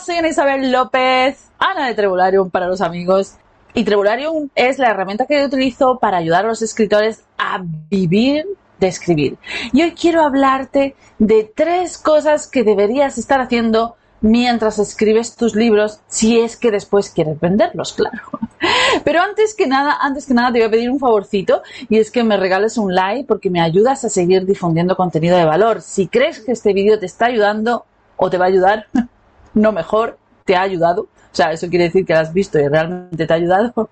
Soy Isabel López, Ana de Trebularium para los amigos. Y Trebularium es la herramienta que yo utilizo para ayudar a los escritores a vivir de escribir. Y hoy quiero hablarte de tres cosas que deberías estar haciendo mientras escribes tus libros, si es que después quieres venderlos, claro. Pero antes que nada, antes que nada te voy a pedir un favorcito y es que me regales un like porque me ayudas a seguir difundiendo contenido de valor. Si crees que este vídeo te está ayudando o te va a ayudar, no mejor, te ha ayudado, o sea, eso quiere decir que lo has visto y realmente te ha ayudado,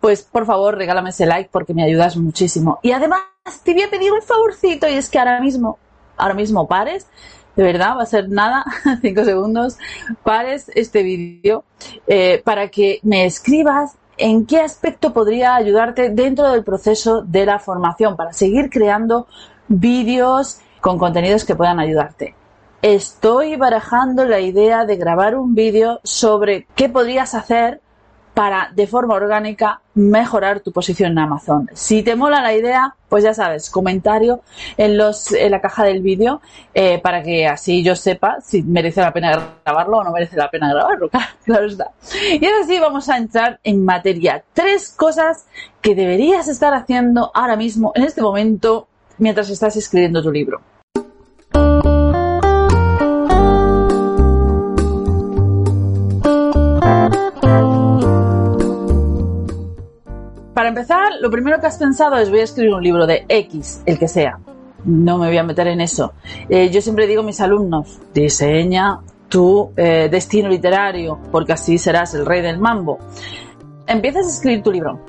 pues por favor regálame ese like porque me ayudas muchísimo. Y además te voy a pedir un favorcito y es que ahora mismo, ahora mismo pares, de verdad, va a ser nada, cinco segundos, pares este vídeo eh, para que me escribas en qué aspecto podría ayudarte dentro del proceso de la formación para seguir creando vídeos con contenidos que puedan ayudarte estoy barajando la idea de grabar un vídeo sobre qué podrías hacer para de forma orgánica mejorar tu posición en Amazon. Si te mola la idea, pues ya sabes, comentario en, la caja del vídeo eh, para que así yo sepa si merece la pena grabarlo o no merece la pena grabarlo. Claro, está. Y ahora sí vamos a entrar en materia. Tres cosas que deberías estar haciendo ahora mismo, en este momento, mientras estás escribiendo tu libro. Lo primero que has pensado es voy a escribir un libro de X, el que sea. No me voy a meter en eso. Eh, yo siempre digo a mis alumnos, diseña tu eh, destino literario, porque así serás el rey del mambo. Empiezas a escribir tu libro,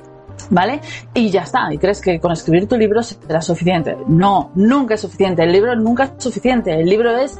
¿vale? Y ya está. Y crees que con escribir tu libro será suficiente. No, nunca es suficiente. El libro nunca es suficiente. El libro es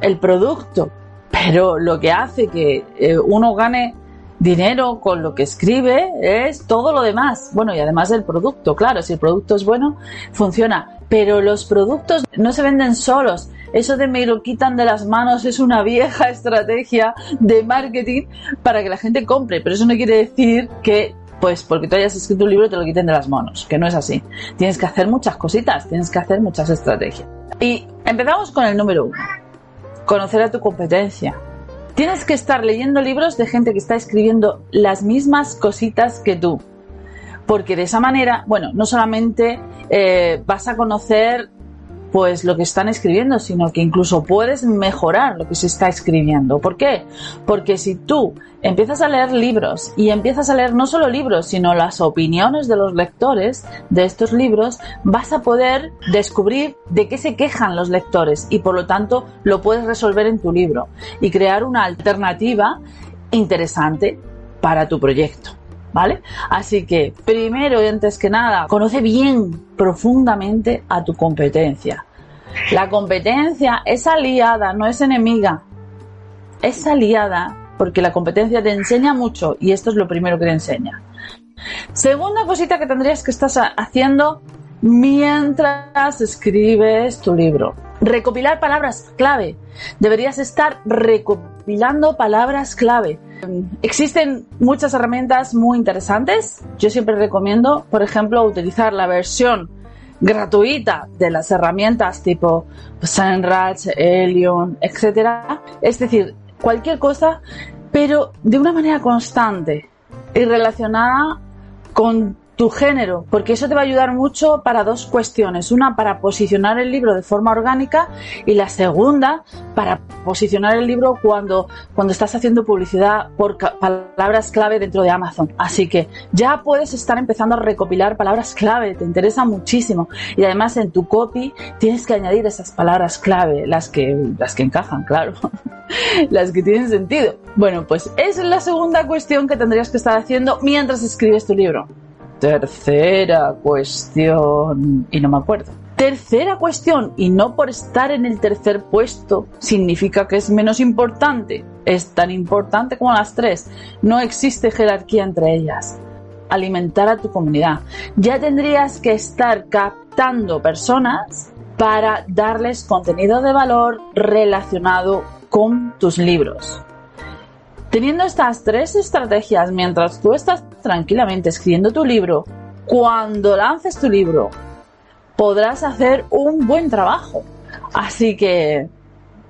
el producto. Pero lo que hace que eh, uno gane dinero con lo que escribe es todo lo demás. Bueno, y además el producto, claro, si el producto es bueno, funciona. Pero los productos no se venden solos. Eso de me lo quitan de las manos es una vieja estrategia de marketing para que la gente compre. Pero eso no quiere decir que pues porque tú hayas escrito un libro te lo quiten de las manos, que no es así. Tienes que hacer muchas cositas, tienes que hacer muchas estrategias. Y empezamos con el número uno. Conocer a tu competencia. Tienes que estar leyendo libros de gente que está escribiendo las mismas cositas que tú. Porque de esa manera, bueno, no solamente eh, vas a conocer pues lo que están escribiendo, sino que incluso puedes mejorar lo que se está escribiendo. ¿Por qué? Porque si tú empiezas a leer libros y empiezas a leer no solo libros, sino las opiniones de los lectores de estos libros, vas a poder descubrir de qué se quejan los lectores y por lo tanto lo puedes resolver en tu libro y crear una alternativa interesante para tu proyecto. ¿Vale? Así que, primero y antes que nada, conoce bien, profundamente a tu competencia. La competencia es aliada, no es enemiga. Es aliada porque la competencia te enseña mucho y esto es lo primero que te enseña. Segunda cosita que tendrías que estar haciendo mientras escribes tu libro. Recopilar palabras clave. Deberías estar recopilando palabras clave. Existen muchas herramientas muy interesantes. Yo siempre recomiendo, por ejemplo, utilizar la versión gratuita de las herramientas tipo SEMrush, Elion, etcétera. Es decir, cualquier cosa, pero de una manera constante y relacionada con tu género, porque eso te va a ayudar mucho para dos cuestiones. Una, para posicionar el libro de forma orgánica y la segunda, para posicionar el libro cuando, cuando estás haciendo publicidad por palabras clave dentro de Amazon. Así que ya puedes estar empezando a recopilar palabras clave, te interesa muchísimo. Y además en tu copy tienes que añadir esas palabras clave, las que, las que encajan, claro. las que tienen sentido. Bueno, pues esa es la segunda cuestión que tendrías que estar haciendo mientras escribes tu libro. Tercera cuestión, y no me acuerdo. Tercera cuestión, y no por estar en el tercer puesto significa que es menos importante, es tan importante como las tres, no existe jerarquía entre ellas. Alimentar a tu comunidad. Ya tendrías que estar captando personas para darles contenido de valor relacionado con tus libros. Teniendo estas tres estrategias mientras tú estás tranquilamente escribiendo tu libro, cuando lances tu libro podrás hacer un buen trabajo. Así que,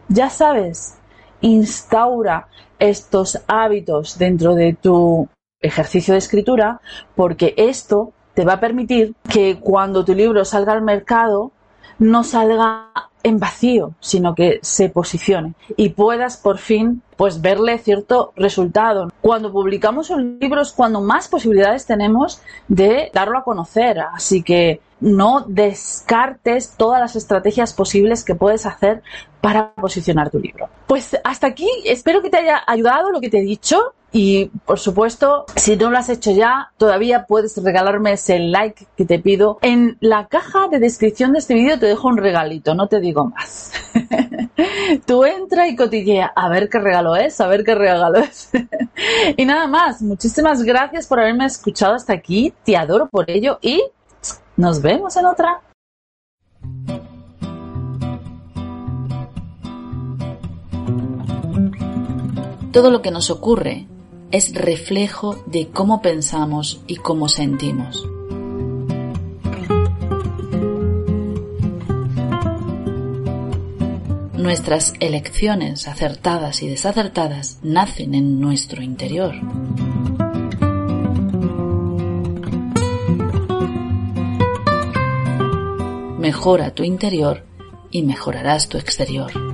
ya sabes, instaura estos hábitos dentro de tu ejercicio de escritura porque esto te va a permitir que cuando tu libro salga al mercado no salga en vacío, sino que se posicione y puedas por fin pues verle cierto resultado. Cuando publicamos un libro es cuando más posibilidades tenemos de darlo a conocer, así que no descartes todas las estrategias posibles que puedes hacer para posicionar tu libro. Pues hasta aquí, espero que te haya ayudado lo que te he dicho. Y por supuesto, si no lo has hecho ya, todavía puedes regalarme ese like que te pido. En la caja de descripción de este vídeo te dejo un regalito, no te digo más. Tú entra y cotillea a ver qué regalo es, a ver qué regalo es. y nada más, muchísimas gracias por haberme escuchado hasta aquí, te adoro por ello y nos vemos en otra. Todo lo que nos ocurre es reflejo de cómo pensamos y cómo sentimos. Nuestras elecciones acertadas y desacertadas nacen en nuestro interior. Mejora tu interior y mejorarás tu exterior.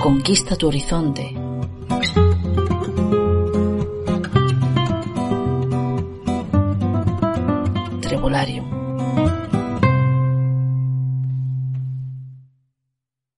Conquista tu horizonte. Trebolarium.